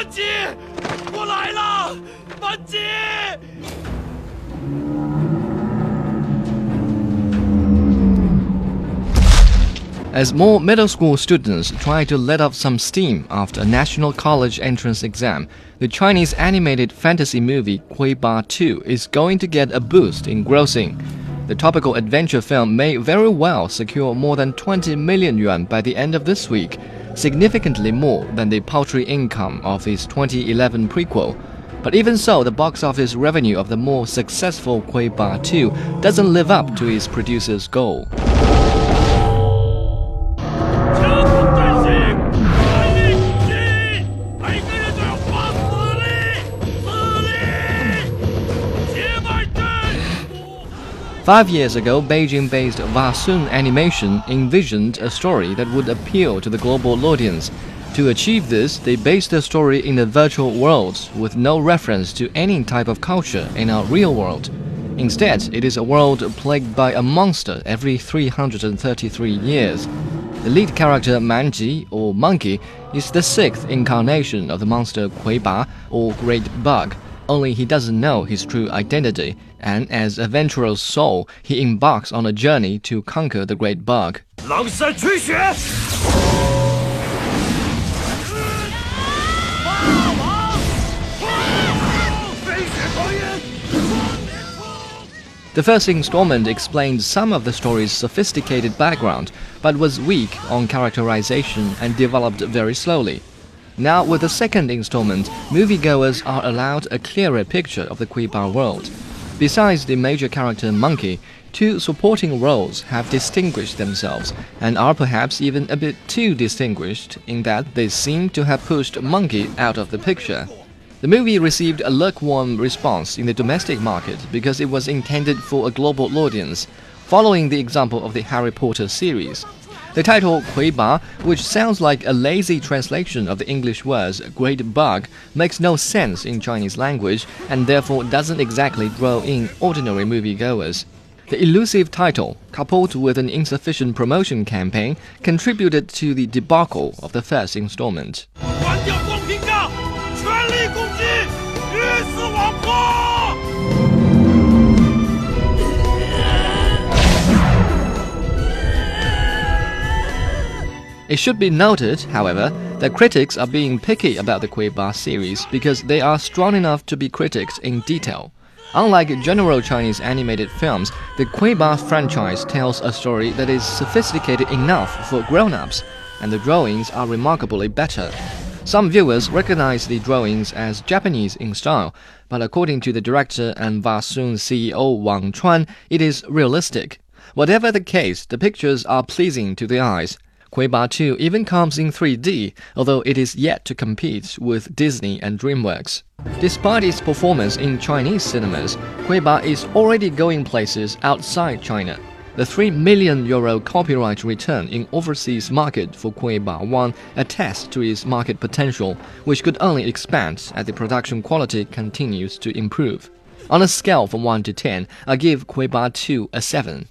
班吉，我来了，班吉。As more middle school students try to let off some steam after a national college entrance exam, the Chinese animated fantasy movie Kui Ba 2 is going to get a boost in grossing. The topical adventure film may very well secure more than 20 million yuan by the end of this week, significantly more than the paltry income of its 2011 prequel. But even so, the box office revenue of the more successful Kui Ba 2 doesn't live up to its producer's goal. Five years ago, Beijing based Vasoon Animation envisioned a story that would appeal to the global audience. To achieve this, they based the story in a virtual world with no reference to any type of culture in our real world. Instead, it is a world plagued by a monster every 333 years. The lead character Manji, or Monkey, is the sixth incarnation of the monster Kuiba, or Great Bug only he doesn't know his true identity, and as a soul, he embarks on a journey to conquer the great bug. The first installment explained some of the story's sophisticated background, but was weak on characterization and developed very slowly. Now, with the second installment, moviegoers are allowed a clearer picture of the Kuiba world. Besides the major character Monkey, two supporting roles have distinguished themselves and are perhaps even a bit too distinguished in that they seem to have pushed Monkey out of the picture. The movie received a lukewarm response in the domestic market because it was intended for a global audience, following the example of the Harry Potter series. The title Kuiba, which sounds like a lazy translation of the English words great bug, makes no sense in Chinese language and therefore doesn't exactly draw in ordinary moviegoers. The elusive title, coupled with an insufficient promotion campaign, contributed to the debacle of the first installment. It should be noted, however, that critics are being picky about the Kuiba series because they are strong enough to be critics in detail. Unlike general Chinese animated films, the Kuiba franchise tells a story that is sophisticated enough for grown-ups, and the drawings are remarkably better. Some viewers recognize the drawings as Japanese in style, but according to the director and Vasoon CEO Wang Chuan, it is realistic. Whatever the case, the pictures are pleasing to the eyes. Kuiba 2 even comes in 3D, although it is yet to compete with Disney and DreamWorks. Despite its performance in Chinese cinemas, Kuiba is already going places outside China. The 3 million euro copyright return in overseas market for Kuiba 1 attests to its market potential, which could only expand as the production quality continues to improve. On a scale from 1 to 10, I give Kuiba 2 a 7.